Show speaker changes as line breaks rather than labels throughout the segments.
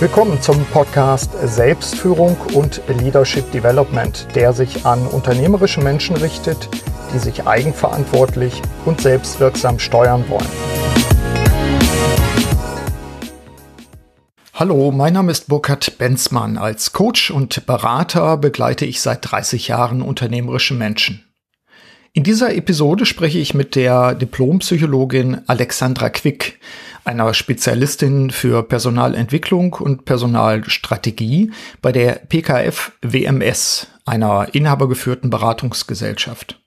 Willkommen zum Podcast Selbstführung und Leadership Development, der sich an unternehmerische Menschen richtet, die sich eigenverantwortlich und selbstwirksam steuern wollen. Hallo, mein Name ist Burkhard Benzmann. Als Coach und Berater begleite ich seit 30 Jahren unternehmerische Menschen. In dieser Episode spreche ich mit der Diplompsychologin Alexandra Quick, einer Spezialistin für Personalentwicklung und Personalstrategie bei der PKF WMS, einer inhabergeführten Beratungsgesellschaft.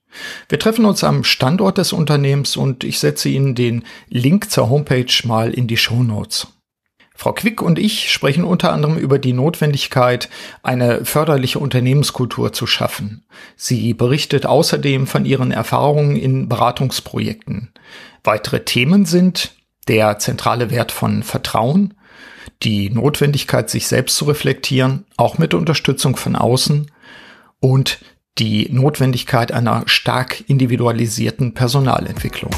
Wir treffen uns am Standort des Unternehmens und ich setze Ihnen den Link zur Homepage mal in die Show Notes. Frau Quick und ich sprechen unter anderem über die Notwendigkeit, eine förderliche Unternehmenskultur zu schaffen. Sie berichtet außerdem von ihren Erfahrungen in Beratungsprojekten. Weitere Themen sind der zentrale Wert von Vertrauen, die Notwendigkeit, sich selbst zu reflektieren, auch mit Unterstützung von außen und die Notwendigkeit einer stark individualisierten Personalentwicklung.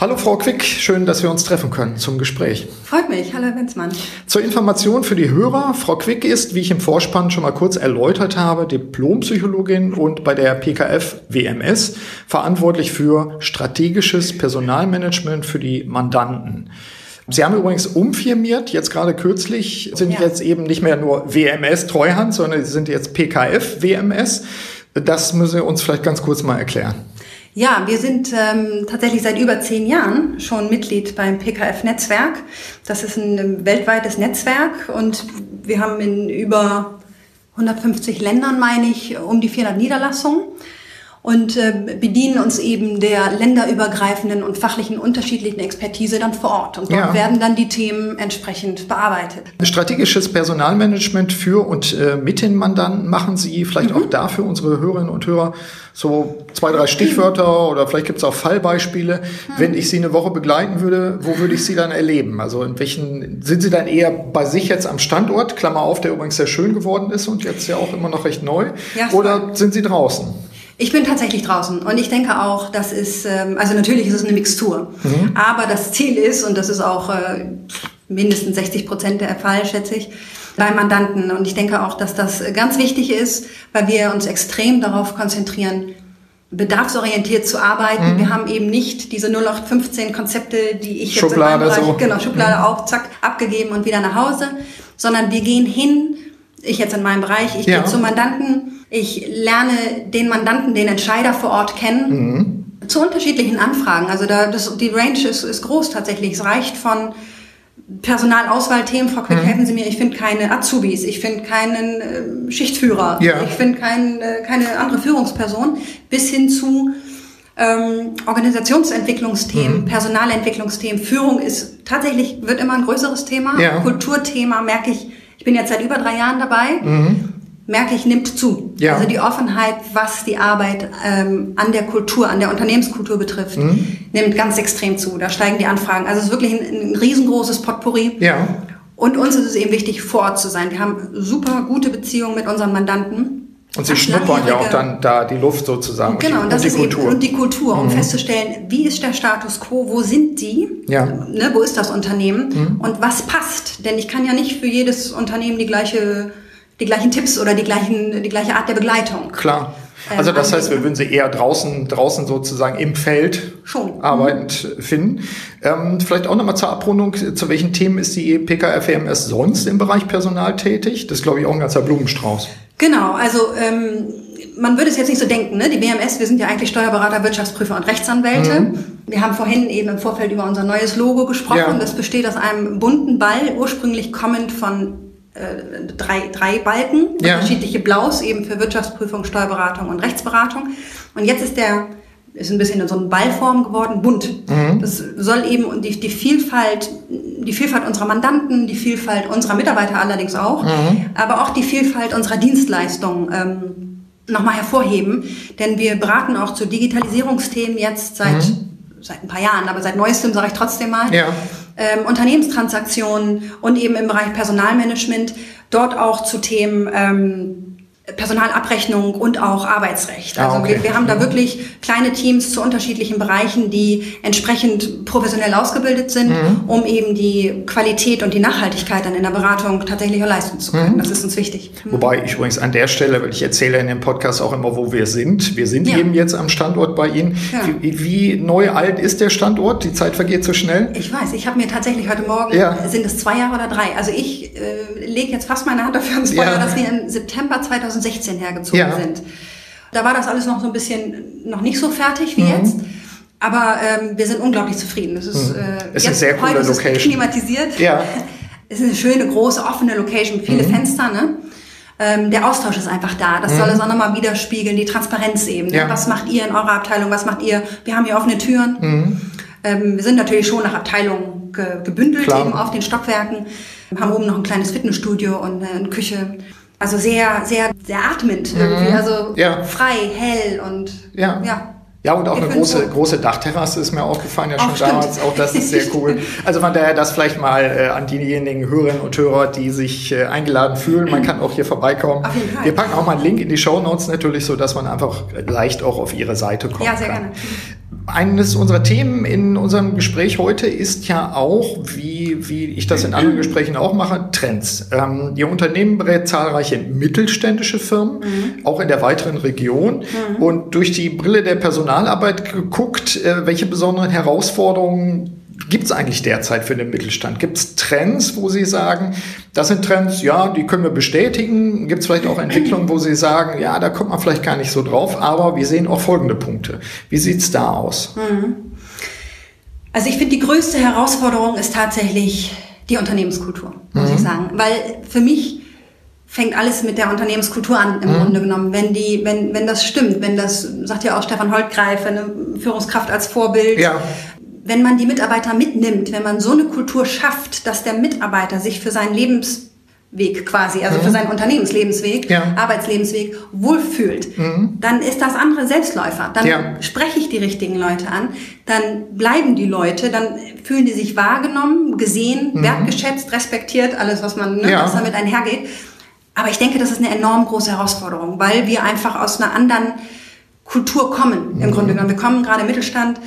Hallo Frau Quick, schön, dass wir uns treffen können zum Gespräch.
Freut mich, hallo Herr Wenzmann.
Zur Information für die Hörer, Frau Quick ist, wie ich im Vorspann schon mal kurz erläutert habe, Diplompsychologin und bei der PKF WMS verantwortlich für strategisches Personalmanagement für die Mandanten. Sie haben übrigens umfirmiert, jetzt gerade kürzlich, sind ja. jetzt eben nicht mehr nur WMS Treuhand, sondern Sie sind jetzt PKF WMS. Das müssen Sie uns vielleicht ganz kurz mal erklären.
Ja, wir sind ähm, tatsächlich seit über zehn Jahren schon Mitglied beim PKF-Netzwerk. Das ist ein weltweites Netzwerk und wir haben in über 150 Ländern, meine ich, um die 400 Niederlassungen und äh, bedienen uns eben der länderübergreifenden und fachlichen unterschiedlichen Expertise dann vor Ort. Und dort ja. werden dann die Themen entsprechend bearbeitet.
Strategisches Personalmanagement für und äh, mit den Mandanten machen Sie vielleicht mhm. auch dafür unsere Hörerinnen und Hörer so zwei, drei Stichwörter oder vielleicht gibt es auch Fallbeispiele. Mhm. Wenn ich Sie eine Woche begleiten würde, wo würde ich Sie dann erleben? Also in welchen, sind Sie dann eher bei sich jetzt am Standort, Klammer auf, der übrigens sehr schön geworden ist und jetzt ja auch immer noch recht neu, ja, oder sind Sie draußen?
Ich bin tatsächlich draußen und ich denke auch, das ist, ähm, also natürlich ist es eine Mixtur, mhm. aber das Ziel ist, und das ist auch äh, mindestens 60 Prozent der Fall, schätze ich, bei Mandanten. Und ich denke auch, dass das ganz wichtig ist, weil wir uns extrem darauf konzentrieren, bedarfsorientiert zu arbeiten. Mhm. Wir haben eben nicht diese 0815 Konzepte, die ich
jetzt Schublade
in meinem Bereich,
so.
genau, Schublade mhm. auch, zack, abgegeben und wieder nach Hause, sondern wir gehen hin, ich jetzt in meinem Bereich, ich ja. gehe zum Mandanten, ich lerne den Mandanten, den Entscheider vor Ort kennen. Mhm. Zu unterschiedlichen Anfragen. Also da, das, die Range ist, ist groß tatsächlich. Es reicht von Personalauswahlthemen, Frau Quick, mhm. helfen Sie mir, ich finde keine Azubis, ich finde keinen äh, Schichtführer, ja. ich finde kein, äh, keine andere Führungsperson, bis hin zu ähm, Organisationsentwicklungsthemen, mhm. Personalentwicklungsthemen. Führung ist tatsächlich, wird immer ein größeres Thema. Ja. Kulturthema merke ich bin jetzt seit über drei Jahren dabei. Mhm merke ich, nimmt zu. Ja. Also die Offenheit, was die Arbeit ähm, an der Kultur, an der Unternehmenskultur betrifft, mhm. nimmt ganz extrem zu. Da steigen die Anfragen. Also es ist wirklich ein, ein riesengroßes Potpourri. Ja. Und uns ist es eben wichtig, vor Ort zu sein. Wir haben super gute Beziehungen mit unseren Mandanten.
Und sie schnuppern ja auch dann da die Luft sozusagen.
Genau, und, die, und, die Kultur. Eben, und die Kultur, um mhm. festzustellen, wie ist der Status quo, wo sind die, ja. ne, wo ist das Unternehmen mhm. und was passt. Denn ich kann ja nicht für jedes Unternehmen die gleiche die gleichen Tipps oder die, gleichen, die gleiche Art der Begleitung.
Klar. Also das heißt, wir würden sie eher draußen, draußen sozusagen im Feld Schon. arbeitend mhm. finden. Ähm, vielleicht auch nochmal zur Abrundung, zu welchen Themen ist die PKFMS sonst im Bereich Personal tätig? Das ist, glaube ich, auch ein ganzer Blumenstrauß.
Genau, also ähm, man würde es jetzt nicht so denken, ne? die BMS, wir sind ja eigentlich Steuerberater, Wirtschaftsprüfer und Rechtsanwälte. Mhm. Wir haben vorhin eben im Vorfeld über unser neues Logo gesprochen. Ja. Das besteht aus einem bunten Ball, ursprünglich kommend von äh, drei, drei Balken, ja. unterschiedliche Blaus eben für Wirtschaftsprüfung, Steuerberatung und Rechtsberatung. Und jetzt ist der ist ein bisschen in so eine Ballform geworden, bunt. Mhm. Das soll eben die, die Vielfalt, die Vielfalt unserer Mandanten, die Vielfalt unserer Mitarbeiter allerdings auch, mhm. aber auch die Vielfalt unserer Dienstleistungen ähm, nochmal hervorheben. Denn wir beraten auch zu Digitalisierungsthemen jetzt seit, mhm. seit ein paar Jahren, aber seit neuestem sage ich trotzdem mal. Ja ähm, Unternehmenstransaktionen und eben im Bereich Personalmanagement dort auch zu Themen ähm, Personalabrechnung und auch Arbeitsrecht. Also ah, okay. wir, wir, haben da wirklich kleine Teams zu unterschiedlichen Bereichen, die entsprechend professionell ausgebildet sind, mhm. um eben die Qualität und die Nachhaltigkeit dann in der Beratung tatsächlich auch leisten zu können. Mhm. Das ist uns wichtig.
Mhm. Wobei ich übrigens an der Stelle, weil ich erzähle in dem Podcast auch immer, wo wir sind. Wir sind ja. eben jetzt am Standort bei Ihnen. Ja. Wie, wie, neu alt ist der Standort? Die Zeit vergeht so schnell.
Ich weiß, ich habe mir tatsächlich heute Morgen, ja. sind es zwei Jahre oder drei? Also ich äh, lege jetzt fast meine Hand dafür ins Feuer, dass wir im September 2000 2016 hergezogen ja. sind. Da war das alles noch so ein bisschen noch nicht so fertig wie mhm. jetzt. Aber ähm, wir sind unglaublich zufrieden.
Es ist, mhm. äh, es ist eine sehr coole Location.
klimatisiert. Ja. Es ist eine schöne, große, offene Location, viele mhm. Fenster, ne? Ähm, der Austausch ist einfach da. Das mhm. soll es auch nochmal widerspiegeln, die Transparenz eben. Ne? Ja. Was macht ihr in eurer Abteilung? Was macht ihr? Wir haben hier offene Türen. Mhm. Ähm, wir sind natürlich schon nach Abteilungen ge gebündelt Klar. eben auf den Stockwerken. Wir haben oben noch ein kleines Fitnessstudio und eine Küche. Also sehr, sehr, sehr atmend irgendwie. Mhm. Also ja. frei, hell und
ja. ja. Ja, und auch ich eine große, so. große Dachterrasse ist mir aufgefallen, ja schon auch damals. Auch das ist sehr cool. Also von daher das vielleicht mal äh, an diejenigen Hörerinnen und Hörer, die sich äh, eingeladen fühlen. Man kann auch hier vorbeikommen. Auf jeden Fall. Wir packen auch mal einen Link in die Show Notes natürlich, so dass man einfach leicht auch auf ihre Seite kommt. Ja, sehr kann. gerne. Eines unserer Themen in unserem Gespräch heute ist ja auch, wie, wie ich das in anderen Gesprächen auch mache, Trends. Ähm, Ihr Unternehmen berät zahlreiche mittelständische Firmen, mhm. auch in der weiteren Region. Mhm. Und durch die Brille der Personalarbeit geguckt, äh, welche besonderen Herausforderungen gibt es eigentlich derzeit für den Mittelstand? Gibt es Trends, wo Sie sagen, das sind Trends, ja, die können wir bestätigen? Gibt es vielleicht auch Entwicklungen, wo Sie sagen, ja, da kommt man vielleicht gar nicht so drauf, aber wir sehen auch folgende Punkte. Wie sieht es da aus? Mhm.
Also ich finde, die größte Herausforderung ist tatsächlich die Unternehmenskultur, muss mhm. ich sagen. Weil für mich fängt alles mit der Unternehmenskultur an, im mhm. Grunde genommen. Wenn die, wenn, wenn das stimmt, wenn das, sagt ja auch Stefan Holtgreif, eine Führungskraft als Vorbild, ja wenn man die Mitarbeiter mitnimmt, wenn man so eine Kultur schafft, dass der Mitarbeiter sich für seinen Lebensweg quasi, also mhm. für seinen Unternehmenslebensweg, ja. Arbeitslebensweg wohlfühlt, mhm. dann ist das andere Selbstläufer. Dann ja. spreche ich die richtigen Leute an, dann bleiben die Leute, dann fühlen die sich wahrgenommen, gesehen, mhm. wertgeschätzt, respektiert, alles, was man, ne, ja. was damit einhergeht. Aber ich denke, das ist eine enorm große Herausforderung, weil wir einfach aus einer anderen Kultur kommen, im mhm. Grunde genommen. Wir kommen gerade im Mittelstand,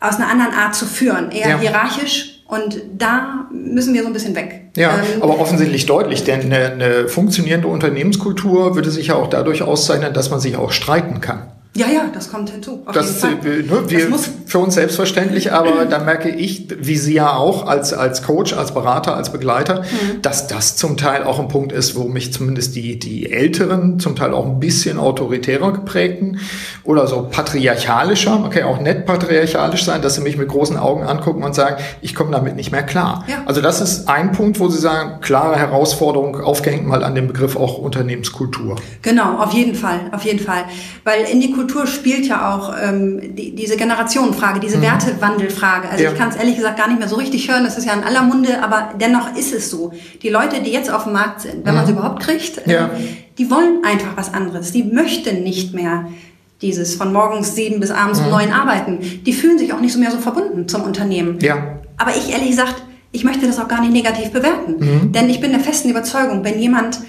aus einer anderen Art zu führen, eher hierarchisch. Und da müssen wir so ein bisschen weg.
Ja, ähm, aber offensichtlich deutlich, denn eine, eine funktionierende Unternehmenskultur würde sich ja auch dadurch auszeichnen, dass man sich auch streiten kann.
Ja, ja, das kommt hinzu.
das, äh, ne, wir, das für uns selbstverständlich, aber da merke ich, wie Sie ja auch als, als Coach, als Berater, als Begleiter, mhm. dass das zum Teil auch ein Punkt ist, wo mich zumindest die, die Älteren, zum Teil auch ein bisschen autoritärer geprägten oder so patriarchalischer, ja auch nett patriarchalisch sein, dass sie mich mit großen Augen angucken und sagen, ich komme damit nicht mehr klar. Ja. Also das ist ein Punkt, wo Sie sagen, klare Herausforderung, aufgehängt mal an dem Begriff auch Unternehmenskultur.
Genau, auf jeden Fall, auf jeden Fall. Weil in die Kultur Kultur spielt ja auch ähm, die, diese Generationenfrage, diese mhm. Wertewandelfrage. Also ja. ich kann es ehrlich gesagt gar nicht mehr so richtig hören, das ist ja in aller Munde, aber dennoch ist es so. Die Leute, die jetzt auf dem Markt sind, wenn mhm. man sie überhaupt kriegt, ja. äh, die wollen einfach was anderes. Die möchten nicht mehr dieses von morgens sieben bis abends um mhm. neun arbeiten. Die fühlen sich auch nicht so mehr so verbunden zum Unternehmen. Ja. Aber ich ehrlich gesagt, ich möchte das auch gar nicht negativ bewerten. Mhm. Denn ich bin der festen Überzeugung, wenn jemand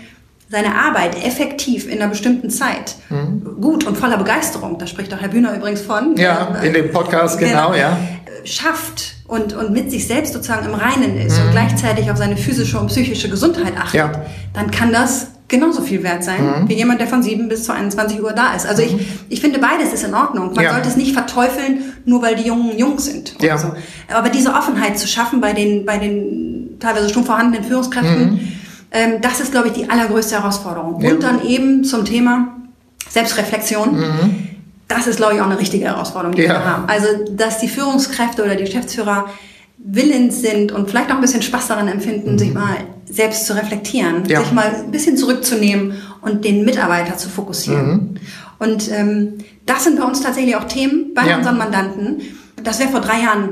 seine Arbeit effektiv in einer bestimmten Zeit mhm. gut und voller Begeisterung, da spricht auch Herr Bühner übrigens von.
Ja, äh, in dem Podcast, genau, genau, ja.
Schafft und, und mit sich selbst sozusagen im Reinen ist mhm. und gleichzeitig auf seine physische und psychische Gesundheit achtet, ja. dann kann das genauso viel wert sein, mhm. wie jemand, der von 7 bis zu 21 Uhr da ist. Also ich, mhm. ich finde, beides ist in Ordnung. Man ja. sollte es nicht verteufeln, nur weil die Jungen jung sind. Ja. So. Aber diese Offenheit zu schaffen bei den, bei den teilweise schon vorhandenen Führungskräften, mhm ähm, das ist, glaube ich, die allergrößte Herausforderung. Ja. Und dann eben zum Thema Selbstreflexion. Mhm. Das ist, glaube ich, auch eine richtige Herausforderung, die ja. wir haben. Also, dass die Führungskräfte oder die Geschäftsführer willens sind und vielleicht auch ein bisschen Spaß daran empfinden, mhm. sich mal selbst zu reflektieren, ja. sich mal ein bisschen zurückzunehmen und den Mitarbeiter zu fokussieren. Mhm. Und ähm, das sind bei uns tatsächlich auch Themen bei ja. unseren Mandanten. Das wäre vor drei Jahren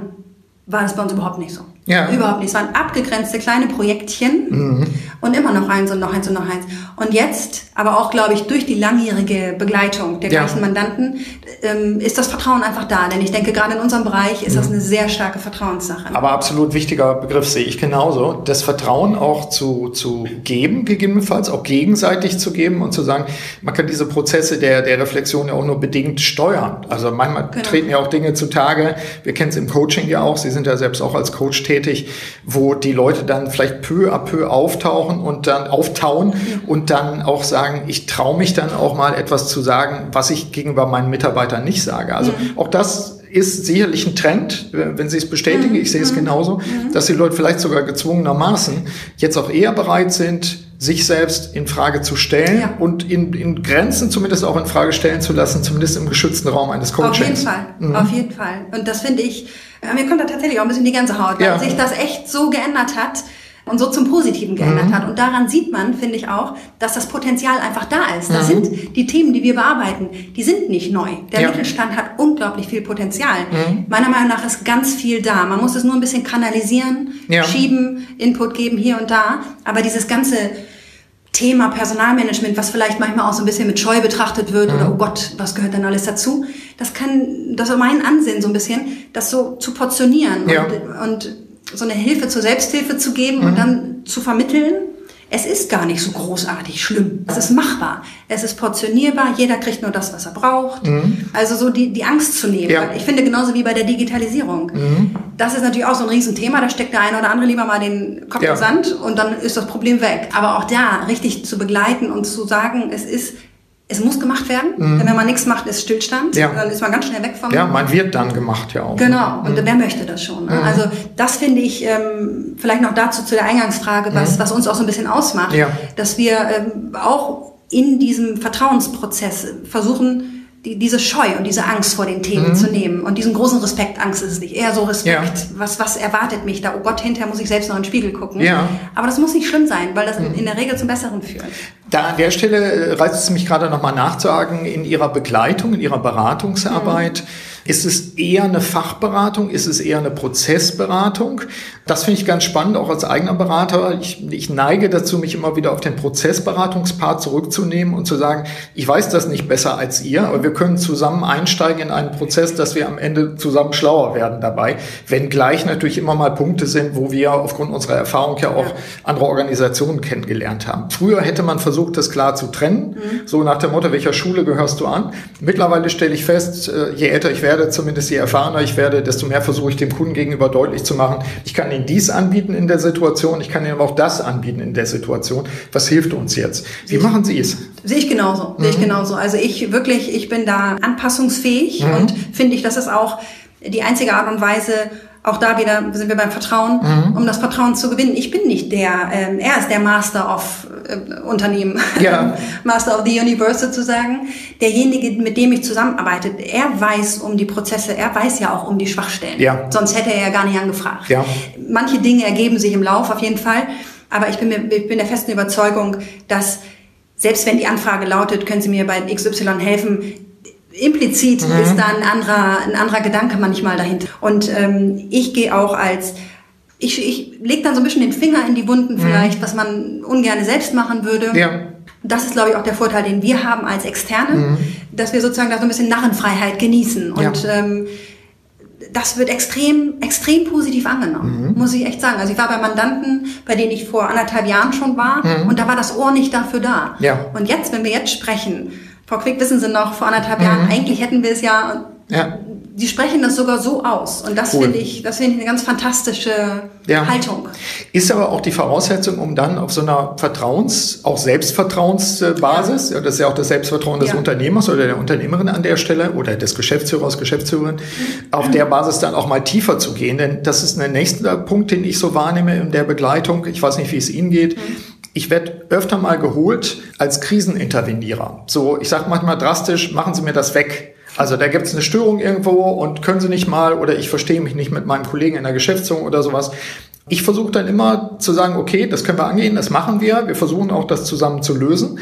war das bei uns überhaupt nicht so. Ja. Überhaupt nicht. Es waren abgegrenzte kleine Projektchen mhm. und immer noch eins und noch eins und noch eins. Und jetzt, aber auch, glaube ich, durch die langjährige Begleitung der ja. gleichen Mandanten, ähm, ist das Vertrauen einfach da. Denn ich denke, gerade in unserem Bereich ist mhm. das eine sehr starke Vertrauenssache.
Aber absolut wichtiger Begriff sehe ich genauso. Das Vertrauen auch zu, zu geben, gegebenenfalls auch gegenseitig zu geben und zu sagen, man kann diese Prozesse der, der Reflexion ja auch nur bedingt steuern. Also manchmal genau. treten ja auch Dinge zutage. Wir kennen es im Coaching ja auch. Sie sind ja selbst auch als Coach tätig tätig, wo die Leute dann vielleicht peu à peu auftauchen und dann auftauen und dann auch sagen, ich traue mich dann auch mal etwas zu sagen, was ich gegenüber meinen Mitarbeitern nicht sage. Also auch das ist sicherlich ein Trend, wenn Sie es bestätigen, mhm. ich sehe es mhm. genauso, mhm. dass die Leute vielleicht sogar gezwungenermaßen jetzt auch eher bereit sind, sich selbst in Frage zu stellen ja. und in, in Grenzen zumindest auch in Frage stellen zu lassen, zumindest im geschützten Raum eines Coachings.
Auf jeden Fall, mhm. auf jeden Fall. Und das finde ich, mir kommt da tatsächlich auch ein bisschen die Gänsehaut, weil ja. sich das echt so geändert hat und so zum Positiven geändert mhm. hat. Und daran sieht man, finde ich auch, dass das Potenzial einfach da ist. Das mhm. sind die Themen, die wir bearbeiten, die sind nicht neu. Der ja. Mittelstand hat unglaublich viel Potenzial. Mhm. Meiner Meinung nach ist ganz viel da. Man muss es nur ein bisschen kanalisieren, ja. schieben, Input geben hier und da. Aber dieses ganze Thema Personalmanagement, was vielleicht manchmal auch so ein bisschen mit Scheu betrachtet wird oder mhm. oh Gott, was gehört denn alles dazu? Das kann, das ist mein Ansinn so ein bisschen, das so zu portionieren ja. und, und so eine Hilfe zur Selbsthilfe zu geben mhm. und dann zu vermitteln. Es ist gar nicht so großartig schlimm. Es ist machbar. Es ist portionierbar. Jeder kriegt nur das, was er braucht. Mhm. Also so die, die Angst zu nehmen. Ja. Ich finde genauso wie bei der Digitalisierung. Mhm. Das ist natürlich auch so ein Riesenthema. Da steckt der eine oder andere lieber mal den Kopf ja. in Sand und dann ist das Problem weg. Aber auch da richtig zu begleiten und zu sagen, es ist es muss gemacht werden, mhm. denn wenn man nichts macht, ist Stillstand, ja. dann ist man ganz schnell weg vom.
Ja, man wird dann gemacht ja auch.
Genau, und mhm. wer möchte das schon? Ne? Mhm. Also das finde ich ähm, vielleicht noch dazu zu der Eingangsfrage, was, mhm. was uns auch so ein bisschen ausmacht, ja. dass wir ähm, auch in diesem Vertrauensprozess versuchen, die, diese Scheu und diese Angst vor den Themen mhm. zu nehmen und diesen großen Respekt, Angst ist es nicht, eher so Respekt, ja. was, was erwartet mich da? Oh Gott, hinterher muss ich selbst noch in den Spiegel gucken. Ja. Aber das muss nicht schlimm sein, weil das mhm. in der Regel zum Besseren führt.
Da an der Stelle äh, reizt es mich gerade nochmal nachzusagen, in Ihrer Begleitung, in Ihrer Beratungsarbeit, mhm ist es eher eine Fachberatung? Ist es eher eine Prozessberatung? Das finde ich ganz spannend, auch als eigener Berater. Ich, ich neige dazu, mich immer wieder auf den Prozessberatungspart zurückzunehmen und zu sagen, ich weiß das nicht besser als ihr, aber wir können zusammen einsteigen in einen Prozess, dass wir am Ende zusammen schlauer werden dabei. Wenngleich natürlich immer mal Punkte sind, wo wir aufgrund unserer Erfahrung ja auch andere Organisationen kennengelernt haben. Früher hätte man versucht, das klar zu trennen, mhm. so nach dem Motto, welcher Schule gehörst du an? Mittlerweile stelle ich fest, äh, je älter ich werde, werde, zumindest je erfahrener ich werde, desto mehr versuche ich dem Kunden gegenüber deutlich zu machen, ich kann Ihnen dies anbieten in der Situation, ich kann Ihnen aber auch das anbieten in der Situation. Was hilft uns jetzt? Wie machen Sie es?
Sehe ich genauso, mhm. sehe ich mhm. genauso. Also ich wirklich, ich bin da anpassungsfähig mhm. und finde ich, das ist auch die einzige Art und Weise, auch da wieder sind wir beim Vertrauen, mhm. um das Vertrauen zu gewinnen. Ich bin nicht der, ähm, er ist der Master of äh, Unternehmen, ja. Master of the Universe sozusagen. Derjenige, mit dem ich zusammenarbeite, er weiß um die Prozesse, er weiß ja auch um die Schwachstellen. Ja. Sonst hätte er ja gar nicht angefragt. Ja. Manche Dinge ergeben sich im Lauf auf jeden Fall, aber ich bin, mir, ich bin der festen Überzeugung, dass selbst wenn die Anfrage lautet, können Sie mir bei XY helfen, implizit mhm. ist da ein anderer, ein anderer Gedanke manchmal dahinter. Und ähm, ich gehe auch als ich, ich lege dann so ein bisschen den Finger in die Wunden mhm. vielleicht, mhm. was man ungern selbst machen würde. Ja. Das ist, glaube ich, auch der Vorteil, den wir haben als Externe, mhm. dass wir sozusagen da so ein bisschen Narrenfreiheit genießen. Und ja. ähm, das wird extrem, extrem positiv angenommen, mhm. muss ich echt sagen. Also ich war bei Mandanten, bei denen ich vor anderthalb Jahren schon war, mhm. und da war das Ohr nicht dafür da. Ja. Und jetzt, wenn wir jetzt sprechen, Frau Quick, wissen Sie noch, vor anderthalb mhm. Jahren, eigentlich hätten wir es ja, ja. Die sprechen das sogar so aus. Und das cool. finde ich, das finde ich eine ganz fantastische ja. Haltung.
Ist aber auch die Voraussetzung, um dann auf so einer Vertrauens-, auch Selbstvertrauensbasis, ja. das ist ja auch das Selbstvertrauen des ja. Unternehmers oder der Unternehmerin an der Stelle oder des Geschäftsführers, Geschäftsführerin, auf der Basis dann auch mal tiefer zu gehen. Denn das ist ein nächster Punkt, den ich so wahrnehme in der Begleitung. Ich weiß nicht, wie es Ihnen geht. Mhm ich werde öfter mal geholt als Krisenintervenierer. So, ich sage manchmal drastisch, machen Sie mir das weg. Also da gibt es eine Störung irgendwo und können Sie nicht mal oder ich verstehe mich nicht mit meinem Kollegen in der Geschäftsführung oder sowas. Ich versuche dann immer zu sagen, okay, das können wir angehen, das machen wir. Wir versuchen auch das zusammen zu lösen.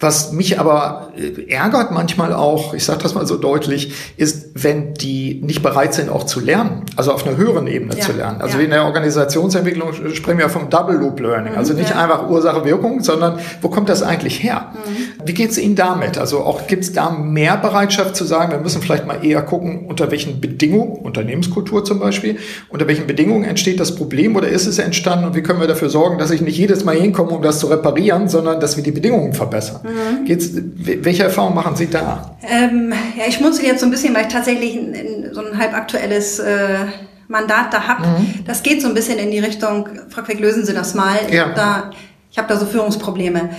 Was mich aber äh, ärgert manchmal auch, ich sage das mal so deutlich, ist, wenn die nicht bereit sind, auch zu lernen, also auf einer höheren Ebene ja. zu lernen. Also ja. in der Organisationsentwicklung sprechen wir vom Double Loop Learning, also nicht ja. einfach Ursache-Wirkung, sondern wo kommt das eigentlich her? Mhm. Wie geht es Ihnen damit? Also auch gibt es da mehr Bereitschaft zu sagen, wir müssen vielleicht mal eher gucken, unter welchen Bedingungen, Unternehmenskultur zum Beispiel, unter welchen Bedingungen entsteht das Problem oder ist es entstanden und wie können wir dafür sorgen, dass ich nicht jedes Mal hinkomme, um das zu reparieren, sondern dass wir die Bedingungen verbessern? Mhm. Geht's, welche Erfahrungen machen Sie da?
Ähm, ja, ich schmunzel jetzt so ein bisschen, weil ich tatsächlich in, in so ein halb aktuelles äh, Mandat da habe. Mhm. Das geht so ein bisschen in die Richtung, Frau Quick, lösen Sie das mal. Ja. Ich habe da, hab da so Führungsprobleme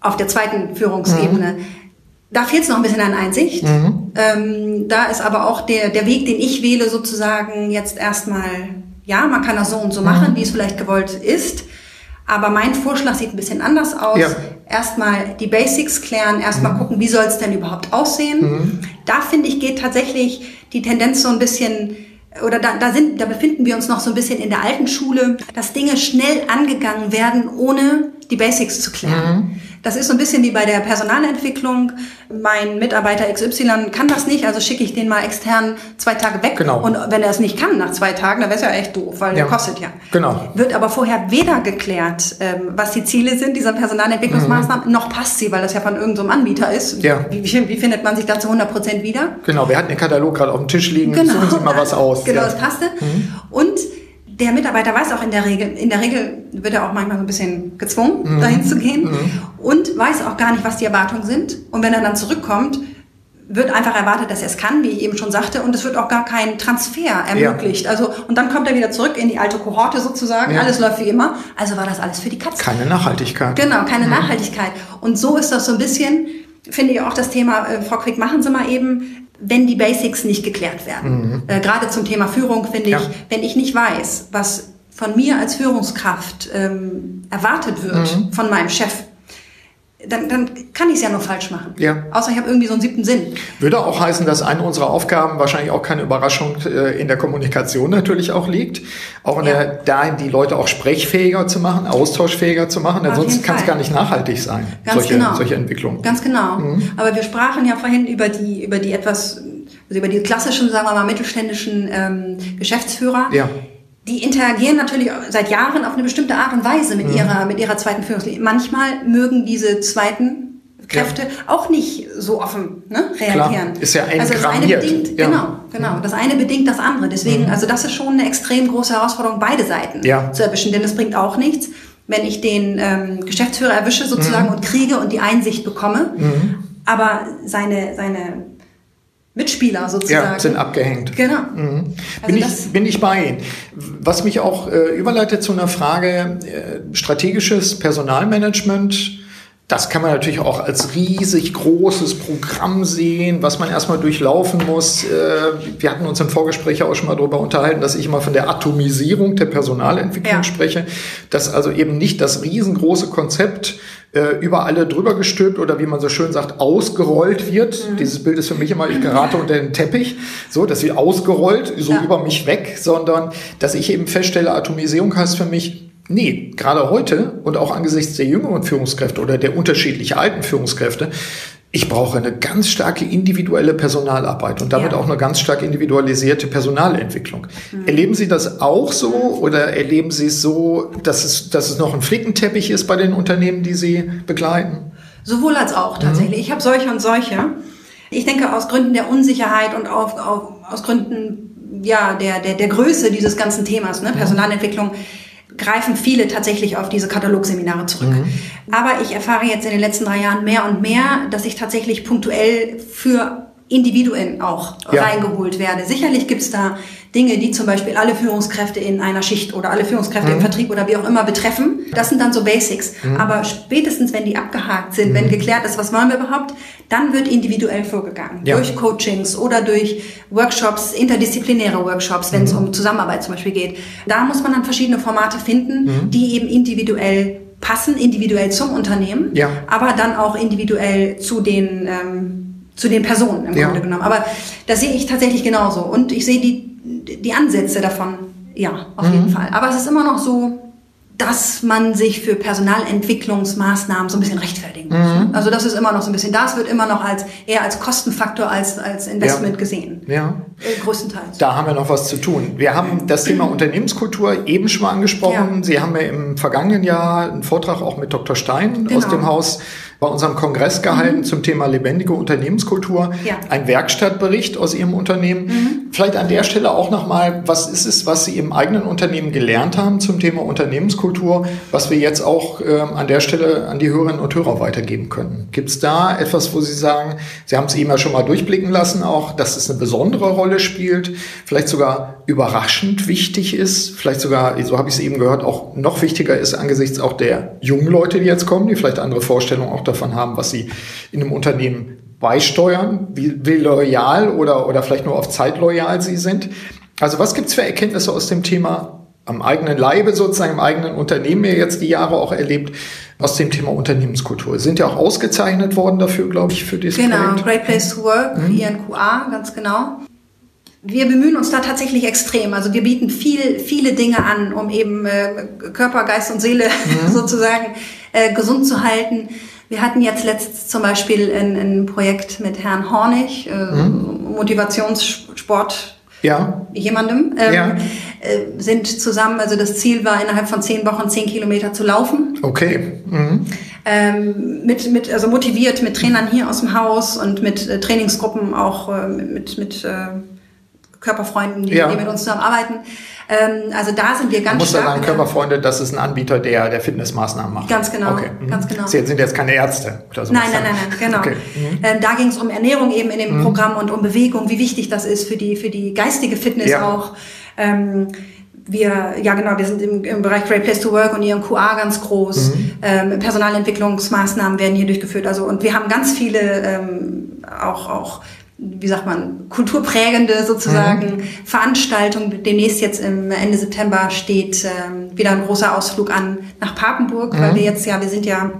auf der zweiten Führungsebene. Mhm. Da fehlt es noch ein bisschen an Einsicht. Mhm. Ähm, da ist aber auch der, der Weg, den ich wähle, sozusagen jetzt erstmal, ja, man kann das so und so machen, mhm. wie es vielleicht gewollt ist. Aber mein Vorschlag sieht ein bisschen anders aus. Ja. Erstmal die Basics klären, erstmal mhm. gucken, wie soll es denn überhaupt aussehen. Mhm. Da finde ich, geht tatsächlich die Tendenz so ein bisschen, oder da, da, sind, da befinden wir uns noch so ein bisschen in der alten Schule, dass Dinge schnell angegangen werden, ohne die Basics zu klären. Mhm. Das ist so ein bisschen wie bei der Personalentwicklung. Mein Mitarbeiter XY kann das nicht, also schicke ich den mal extern zwei Tage weg. Genau. Und wenn er es nicht kann nach zwei Tagen, dann wäre es ja echt doof, weil ja. der kostet ja.
Genau.
Wird aber vorher weder geklärt, ähm, was die Ziele sind dieser Personalentwicklungsmaßnahmen, mhm. noch passt sie, weil das ja von irgendeinem so Anbieter ist. Ja. Wie, wie, wie, findet man sich da zu 100 Prozent wieder?
Genau, wir hatten den Katalog gerade auf dem Tisch liegen,
genau. suchen
Sie mal was aus.
Genau, ja. das passte. Mhm. Und der Mitarbeiter weiß auch in der Regel, in der Regel wird er auch manchmal so ein bisschen gezwungen, mhm. dahin zu gehen mhm. und weiß auch gar nicht, was die Erwartungen sind. Und wenn er dann zurückkommt, wird einfach erwartet, dass er es kann, wie ich eben schon sagte, und es wird auch gar kein Transfer ermöglicht. Ja. Also, und dann kommt er wieder zurück in die alte Kohorte sozusagen, ja. alles läuft wie immer. Also war das alles für die Katze.
Keine Nachhaltigkeit.
Genau, keine mhm. Nachhaltigkeit. Und so ist das so ein bisschen, finde ich auch das Thema, äh, Frau Quick, machen Sie mal eben, wenn die Basics nicht geklärt werden. Mhm. Äh, Gerade zum Thema Führung finde ja. ich, wenn ich nicht weiß, was von mir als Führungskraft ähm, erwartet wird mhm. von meinem Chef, dann, dann kann ich es ja nur falsch machen. Ja. Außer ich habe irgendwie so einen siebten Sinn.
Würde auch heißen, dass eine unserer Aufgaben wahrscheinlich auch keine Überraschung äh, in der Kommunikation natürlich auch liegt. Auch in ja. der, dahin die Leute auch sprechfähiger zu machen, austauschfähiger zu machen. Ansonsten kann es gar nicht nachhaltig sein,
Ganz
solche,
genau.
solche Entwicklungen.
Ganz genau. Mhm. Aber wir sprachen ja vorhin über die, über die etwas, also über die klassischen, sagen wir mal, mittelständischen ähm, Geschäftsführer. Ja die interagieren natürlich seit Jahren auf eine bestimmte Art und Weise mit mhm. ihrer, mit ihrer zweiten Führungslinie. Manchmal mögen diese zweiten Kräfte ja. auch nicht so offen ne, reagieren.
Klar. Ist ja
also das eine bedingt, ja. genau, genau. Das eine bedingt das andere. Deswegen, mhm. also das ist schon eine extrem große Herausforderung, beide Seiten ja. zu erwischen, denn es bringt auch nichts, wenn ich den ähm, Geschäftsführer erwische sozusagen mhm. und kriege und die Einsicht bekomme, mhm. aber seine, seine Mitspieler sozusagen.
Ja, sind abgehängt.
Genau.
Mhm. Also bin, ich, bin ich bei Ihnen. Was mich auch äh, überleitet zu einer Frage, äh, strategisches Personalmanagement, das kann man natürlich auch als riesig großes Programm sehen, was man erstmal durchlaufen muss. Äh, wir hatten uns im Vorgespräch auch schon mal darüber unterhalten, dass ich immer von der Atomisierung der Personalentwicklung ja. spreche, dass also eben nicht das riesengroße Konzept äh, über alle drüber gestülpt oder wie man so schön sagt, ausgerollt wird. Mhm. Dieses Bild ist für mich immer, ich gerate unter den Teppich, so, dass sie ausgerollt, so ja. über mich weg, sondern dass ich eben feststelle, Atomisierung heißt für mich, Nee, gerade heute und auch angesichts der jüngeren Führungskräfte oder der unterschiedlich alten Führungskräfte ich brauche eine ganz starke individuelle Personalarbeit und damit ja. auch eine ganz stark individualisierte Personalentwicklung. Mhm. Erleben Sie das auch so oder erleben Sie es so, dass es, dass es noch ein Flickenteppich ist bei den Unternehmen, die Sie begleiten?
Sowohl als auch tatsächlich. Mhm. Ich habe solche und solche. Ich denke, aus Gründen der Unsicherheit und auf, auf, aus Gründen ja, der, der, der Größe dieses ganzen Themas, ne, mhm. Greifen viele tatsächlich auf diese Katalogseminare zurück. Mhm. Aber ich erfahre jetzt in den letzten drei Jahren mehr und mehr, dass ich tatsächlich punktuell für Individuen auch ja. reingeholt werde. Sicherlich gibt's da Dinge, die zum Beispiel alle Führungskräfte in einer Schicht oder alle Führungskräfte mhm. im Vertrieb oder wie auch immer betreffen. Das sind dann so Basics. Mhm. Aber spätestens, wenn die abgehakt sind, mhm. wenn geklärt ist, was wollen wir überhaupt, dann wird individuell vorgegangen. Ja. Durch Coachings oder durch Workshops, interdisziplinäre Workshops, wenn es mhm. um Zusammenarbeit zum Beispiel geht. Da muss man dann verschiedene Formate finden, mhm. die eben individuell passen, individuell zum Unternehmen, ja. aber dann auch individuell zu den ähm, zu den Personen im ja. Grunde genommen. Aber das sehe ich tatsächlich genauso. Und ich sehe die, die Ansätze davon, ja, auf mhm. jeden Fall. Aber es ist immer noch so, dass man sich für Personalentwicklungsmaßnahmen so ein bisschen rechtfertigen muss. Mhm. Also das ist immer noch so ein bisschen, das wird immer noch als eher als Kostenfaktor als als Investment ja. gesehen.
Ja. Äh, größtenteils. Da haben wir noch was zu tun. Wir haben das Thema Unternehmenskultur eben schon mal angesprochen. Ja. Sie haben ja im vergangenen Jahr einen Vortrag auch mit Dr. Stein genau. aus dem Haus bei unserem Kongress gehalten mhm. zum Thema lebendige Unternehmenskultur. Ja. Ein Werkstattbericht aus Ihrem Unternehmen. Mhm. Vielleicht an der Stelle auch nochmal, was ist es, was Sie im eigenen Unternehmen gelernt haben zum Thema Unternehmenskultur, was wir jetzt auch äh, an der Stelle an die Hörerinnen und Hörer weitergeben können? Gibt es da etwas, wo Sie sagen, Sie haben es eben ja schon mal durchblicken lassen, auch, dass es eine besondere Rolle spielt, vielleicht sogar überraschend wichtig ist, vielleicht sogar, so habe ich es eben gehört, auch noch wichtiger ist angesichts auch der jungen Leute, die jetzt kommen, die vielleicht andere Vorstellungen auch davon haben, was sie in einem Unternehmen beisteuern, wie, wie loyal oder, oder vielleicht nur auf Zeit loyal sie sind. Also was gibt's für Erkenntnisse aus dem Thema am eigenen Leibe sozusagen, im eigenen Unternehmen ihr jetzt die Jahre auch erlebt, aus dem Thema Unternehmenskultur. Sind ja auch ausgezeichnet worden dafür, glaube ich, für dieses
genau, Projekt. Genau, Great Place to Work, mhm. INQA, ganz genau. Wir bemühen uns da tatsächlich extrem. Also wir bieten viel, viele Dinge an, um eben äh, Körper, Geist und Seele mhm. sozusagen äh, gesund zu halten. Wir hatten jetzt letztens zum Beispiel ein, ein Projekt mit Herrn Hornig, äh, mhm. Motivationssport ja. jemandem, ähm, ja. äh, sind zusammen, also das Ziel war innerhalb von zehn Wochen zehn Kilometer zu laufen.
Okay. Mhm.
Ähm, mit, mit, also motiviert mit Trainern hier aus dem Haus und mit äh, Trainingsgruppen auch äh, mit, mit äh, Körperfreunden, die, ja. die mit uns zusammenarbeiten. Ähm, also da sind wir ganz Man
muss stark. sagen, Körperfreunde, das ist ein Anbieter, der, der Fitnessmaßnahmen macht.
Ganz genau. Okay. Mhm. Ganz genau.
Sie sind jetzt keine Ärzte
oder so. Nein, nein, nein, nein, genau. Okay. Mhm. Ähm, da ging es um Ernährung eben in dem mhm. Programm und um Bewegung, wie wichtig das ist für die, für die geistige Fitness ja. auch. Ähm, wir, ja genau, wir sind im, im Bereich Great Place to Work und ihren QA ganz groß. Mhm. Ähm, Personalentwicklungsmaßnahmen werden hier durchgeführt. Also und wir haben ganz viele ähm, auch auch wie sagt man, kulturprägende sozusagen mhm. Veranstaltung. Demnächst jetzt im Ende September steht ähm, wieder ein großer Ausflug an nach Papenburg, mhm. weil wir jetzt ja, wir sind ja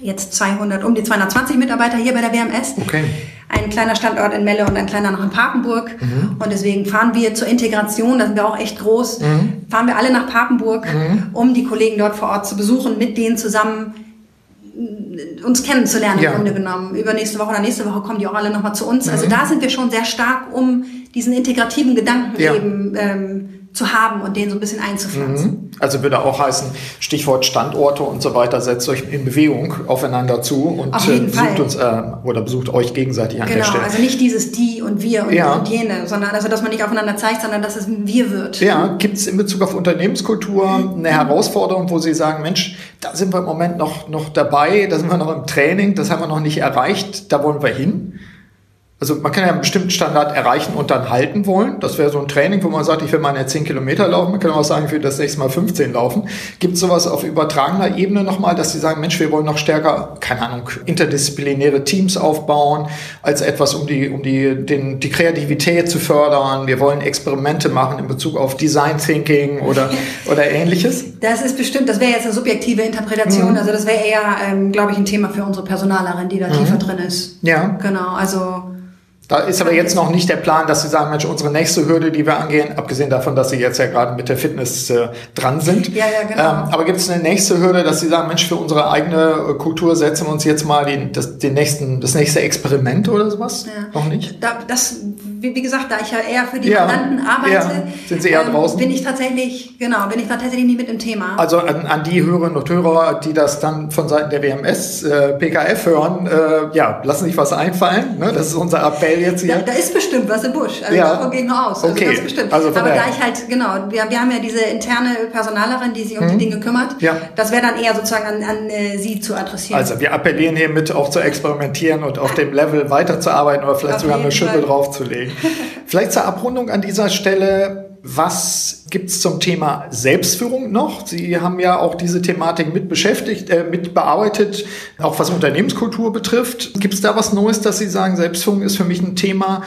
jetzt 200, um die 220 Mitarbeiter hier bei der WMS.
Okay.
Ein kleiner Standort in Melle und ein kleiner noch in Papenburg. Mhm. Und deswegen fahren wir zur Integration, da sind wir auch echt groß, mhm. fahren wir alle nach Papenburg, mhm. um die Kollegen dort vor Ort zu besuchen, mit denen zusammen uns kennenzulernen ja. im Grunde genommen. Übernächste Woche oder nächste Woche kommen die auch alle nochmal zu uns. Also mhm. Also da sind wir schon sehr stark, um diesen integrativen Gedanken ja. eben ähm, zu haben und den so ein bisschen einzupflanzen. Mhm.
Also würde auch heißen, Stichwort Standorte und so weiter, setzt euch in Bewegung aufeinander zu und
Auf
äh, besucht Fall. uns äh, oder besucht euch gegenseitig an
genau,
der Stelle.
Also nicht dieses die und wir und, ja. und jene, sondern also dass man nicht aufeinander zeigt, sondern dass es wir wird.
Ja, gibt es in Bezug auf Unternehmenskultur eine Herausforderung, wo Sie sagen, Mensch, da sind wir im Moment noch, noch dabei, da sind wir noch im Training, das haben wir noch nicht erreicht, da wollen wir hin? Also man kann ja einen bestimmten Standard erreichen und dann halten wollen. Das wäre so ein Training, wo man sagt, ich will meine 10 Kilometer laufen. Man kann auch sagen, ich will das nächste Mal 15 laufen. Gibt es sowas auf übertragener Ebene nochmal, dass Sie sagen, Mensch, wir wollen noch stärker, keine Ahnung, interdisziplinäre Teams aufbauen, als etwas, um die, um die, den, die Kreativität zu fördern. Wir wollen Experimente machen in Bezug auf Design Thinking oder, oder ähnliches?
Das ist bestimmt, das wäre jetzt eine subjektive Interpretation. Mhm. Also das wäre eher, ähm, glaube ich, ein Thema für unsere Personalerin, die da mhm. tiefer drin ist.
Ja.
Genau, also
da ist aber jetzt noch nicht der Plan, dass Sie sagen, Mensch, unsere nächste Hürde, die wir angehen, abgesehen davon, dass Sie jetzt ja gerade mit der Fitness äh, dran sind.
Ja, ja, genau.
Ähm, aber gibt es eine nächste Hürde, dass Sie sagen, Mensch, für unsere eigene äh, Kultur setzen wir uns jetzt mal den, das, den nächsten, das nächste Experiment oder sowas? Ja. Noch nicht?
Da, das, wie, wie, gesagt, da ich ja eher für die ja, Mandanten arbeite, ja.
sind Sie eher ähm, draußen?
Bin ich tatsächlich, genau, bin ich tatsächlich nicht mit im Thema.
Also an, an die Hörerinnen und Hörer, die das dann von Seiten der WMS, äh, PKF hören, äh, ja, lassen sich was einfallen. Ne? Das ist unser Appell jetzt hier.
Da, da ist bestimmt was im Busch. Also
ja.
davon gehe ich noch aus. Also
okay.
Also Aber da ich halt, genau, wir, wir haben ja diese interne Personalerin, die sich um hm. die Dinge kümmert.
Ja.
Das wäre dann eher sozusagen an, an äh, sie zu adressieren.
Also wir appellieren hiermit auch zu experimentieren und auf dem Level weiterzuarbeiten oder vielleicht auf sogar eine Schippe draufzulegen. vielleicht zur Abrundung an dieser Stelle. Was gibt's zum Thema Selbstführung noch? Sie haben ja auch diese Thematik mit beschäftigt, äh, mit bearbeitet, auch was Unternehmenskultur betrifft. Gibt's da was Neues, dass Sie sagen, Selbstführung ist für mich ein Thema,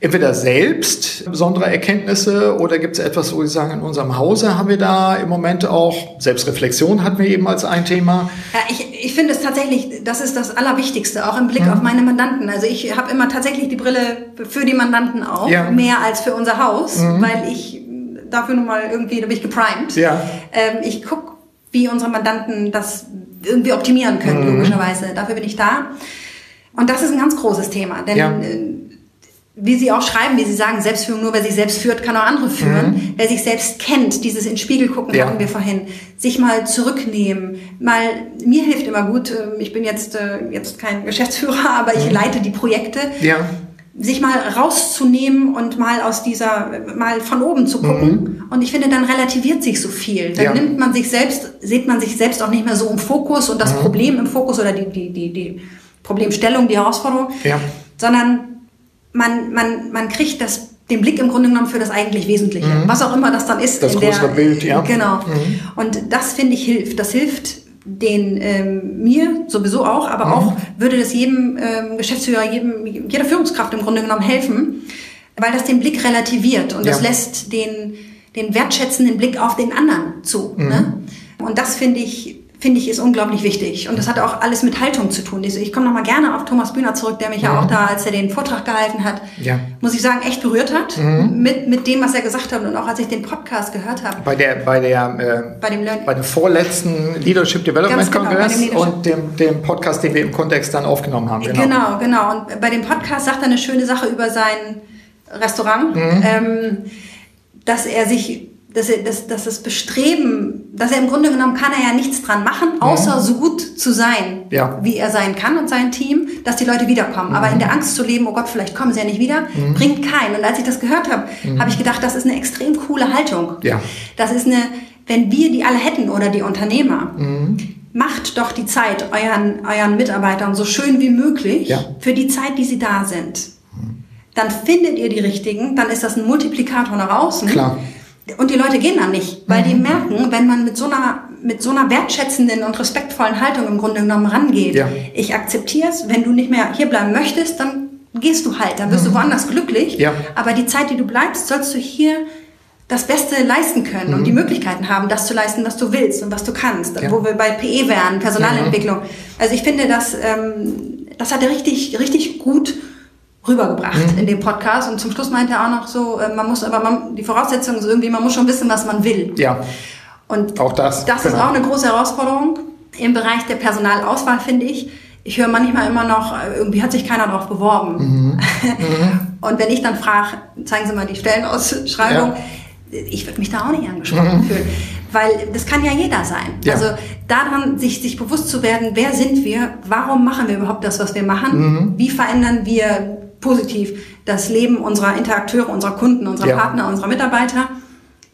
entweder selbst besondere Erkenntnisse oder gibt es etwas, wo Sie sagen, in unserem Hause haben wir da im Moment auch, Selbstreflexion hatten wir eben als ein Thema.
Ja, ich, ich finde es tatsächlich, das ist das Allerwichtigste, auch im Blick mhm. auf meine Mandanten. Also ich habe immer tatsächlich die Brille für die Mandanten auch, ja. mehr als für unser Haus, mhm. weil ich dafür nun mal irgendwie, da bin ich geprimed.
Ja.
Ähm, ich gucke wie unsere Mandanten das irgendwie optimieren können, mhm. logischerweise. Dafür bin ich da. Und das ist ein ganz großes Thema, denn ja. Wie Sie auch schreiben, wie Sie sagen, Selbstführung nur wer sich selbst führt, kann auch andere führen. Mhm. Wer sich selbst kennt, dieses in Spiegel gucken ja. hatten wir vorhin, sich mal zurücknehmen, mal, mir hilft immer gut, ähm, ich bin jetzt, äh, jetzt kein Geschäftsführer, aber ich mhm. leite die Projekte. Ja. Sich mal rauszunehmen und mal aus dieser, mal von oben zu gucken. Mhm. Und ich finde, dann relativiert sich so viel. Dann ja. nimmt man sich selbst, sieht man sich selbst auch nicht mehr so im Fokus und das mhm. Problem im Fokus oder die, die, die, die Problemstellung, die Herausforderung, ja. sondern man, man, man kriegt das, den Blick im Grunde genommen für das eigentlich Wesentliche, mhm. was auch immer das dann ist.
Das größere der, Bild, ja.
Genau. Mhm. Und das finde ich hilft. Das hilft den ähm, mir sowieso auch, aber mhm. auch würde das jedem ähm, Geschäftsführer, jedem, jeder Führungskraft im Grunde genommen helfen, weil das den Blick relativiert und ja. das lässt den, den wertschätzenden Blick auf den anderen zu. Mhm. Ne? Und das finde ich finde ich, ist unglaublich wichtig. Und das hat auch alles mit Haltung zu tun. Ich komme nochmal gerne auf Thomas Bühner zurück, der mich ja, ja auch da, als er den Vortrag gehalten hat, ja. muss ich sagen, echt berührt hat mhm. mit, mit dem, was er gesagt hat und auch als ich den Podcast gehört habe.
Bei der, bei der, äh, bei dem, bei dem vorletzten Leadership Development genau, Congress Leadership. und dem, dem Podcast, den wir im Kontext dann aufgenommen haben.
Genau. genau, genau. Und bei dem Podcast sagt er eine schöne Sache über sein Restaurant, mhm. ähm, dass er sich dass, er, dass, dass das Bestreben, dass er im Grunde genommen kann er ja nichts dran machen, mhm. außer mhm. so gut zu sein, ja. wie er sein kann und sein Team, dass die Leute wiederkommen. Mhm. Aber in der Angst zu leben, oh Gott, vielleicht kommen sie ja nicht wieder, mhm. bringt keinen. Und als ich das gehört habe, mhm. habe ich gedacht, das ist eine extrem coole Haltung. Ja. Das ist eine, wenn wir die alle hätten oder die Unternehmer, mhm. macht doch die Zeit euren, euren Mitarbeitern so schön wie möglich ja. für die Zeit, die sie da sind. Dann findet ihr die richtigen, dann ist das ein Multiplikator nach außen. Klar und die Leute gehen dann nicht, weil die mhm. merken, wenn man mit so einer mit so einer wertschätzenden und respektvollen Haltung im Grunde genommen rangeht. Ja. Ich akzeptiere es, wenn du nicht mehr hier bleiben möchtest, dann gehst du halt, dann wirst mhm. du woanders glücklich. Ja. Aber die Zeit, die du bleibst, sollst du hier das Beste leisten können mhm. und die Möglichkeiten haben, das zu leisten, was du willst und was du kannst. Ja. Wo wir bei PE wären, Personalentwicklung. Mhm. Also ich finde, das, ähm, das hat er richtig, richtig gut rübergebracht mhm. in dem Podcast. Und zum Schluss meinte er auch noch so, äh, man muss aber, man, die Voraussetzung ist irgendwie, man muss schon wissen, was man will.
Ja.
Und auch das. Das genau. ist auch eine große Herausforderung im Bereich der Personalauswahl, finde ich. Ich höre manchmal immer noch, äh, irgendwie hat sich keiner darauf beworben. Mhm. Mhm. Und wenn ich dann frage, zeigen Sie mal die Stellenausschreibung, ja. ich würde mich da auch nicht angesprochen mhm. fühlen. Weil das kann ja jeder sein. Ja. Also daran sich, sich bewusst zu werden, wer sind wir, warum machen wir überhaupt das, was wir machen, mhm. wie verändern wir positiv das Leben unserer Interakteure, unserer Kunden, unserer ja. Partner, unserer Mitarbeiter.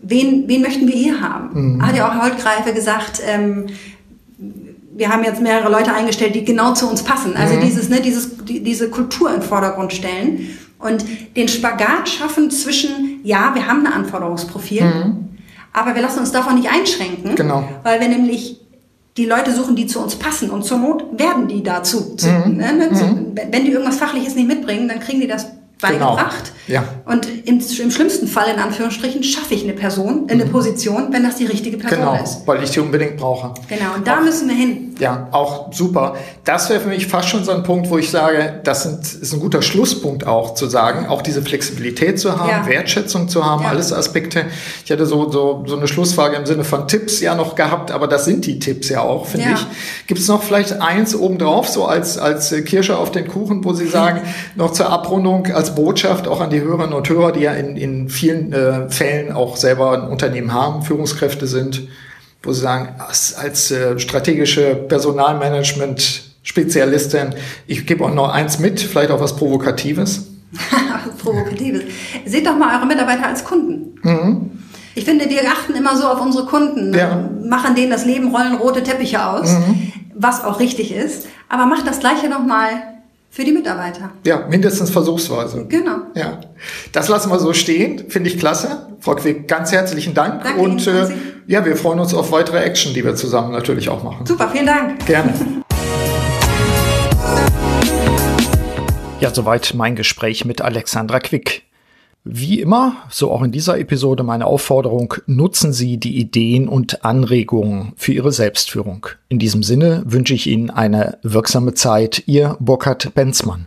Wen, wen möchten wir hier haben? Mhm. Hat ja auch Holtgreife gesagt, ähm, wir haben jetzt mehrere Leute eingestellt, die genau zu uns passen. Also mhm. dieses, ne, dieses, die, diese Kultur im Vordergrund stellen und den Spagat schaffen zwischen, ja, wir haben ein Anforderungsprofil, mhm. aber wir lassen uns davon nicht einschränken, genau. weil wir nämlich die Leute suchen, die zu uns passen. Und zur Not werden die dazu. Mhm. Ne? Mhm. Wenn die irgendwas Fachliches nicht mitbringen, dann kriegen die das beigebracht. Genau. Ja. Und im, im, schlimmsten Fall, in Anführungsstrichen, schaffe ich eine Person, eine mhm. Position, wenn das die richtige Person
genau,
ist.
Genau, weil ich die unbedingt brauche.
Genau, und da auch, müssen wir hin.
Ja, auch super. Das wäre für mich fast schon so ein Punkt, wo ich sage, das sind, ist ein guter Schlusspunkt auch zu sagen, auch diese Flexibilität zu haben, ja. Wertschätzung zu haben, ja. alles Aspekte. Ich hatte so, so, so eine Schlussfrage im Sinne von Tipps ja noch gehabt, aber das sind die Tipps ja auch, finde ja. ich. Gibt es noch vielleicht eins obendrauf, so als, als Kirsche auf den Kuchen, wo Sie sagen, noch zur Abrundung als Botschaft auch an die Hörerinnen und Hörer, die ja in, in vielen äh, Fällen auch selber ein Unternehmen haben, Führungskräfte sind, wo sie sagen, als, als äh, strategische Personalmanagement-Spezialistin, ich gebe euch noch eins mit, vielleicht auch was Provokatives.
Provokatives. Seht doch mal eure Mitarbeiter als Kunden. Mhm. Ich finde, wir achten immer so auf unsere Kunden, ja. machen denen das Leben, rollen rote Teppiche aus, mhm. was auch richtig ist. Aber macht das Gleiche noch mal für die Mitarbeiter.
Ja, mindestens versuchsweise.
Genau.
Ja, das lassen wir so stehen. Finde ich klasse. Frau Quick, ganz herzlichen Dank.
Danke
und
Ihnen,
äh, ja, wir freuen uns auf weitere Action, die wir zusammen natürlich auch machen.
Super, vielen Dank.
Gerne.
ja, soweit mein Gespräch mit Alexandra Quick. Wie immer, so auch in dieser Episode meine Aufforderung, nutzen Sie die Ideen und Anregungen für Ihre Selbstführung. In diesem Sinne wünsche ich Ihnen eine wirksame Zeit. Ihr Burkhard Benzmann.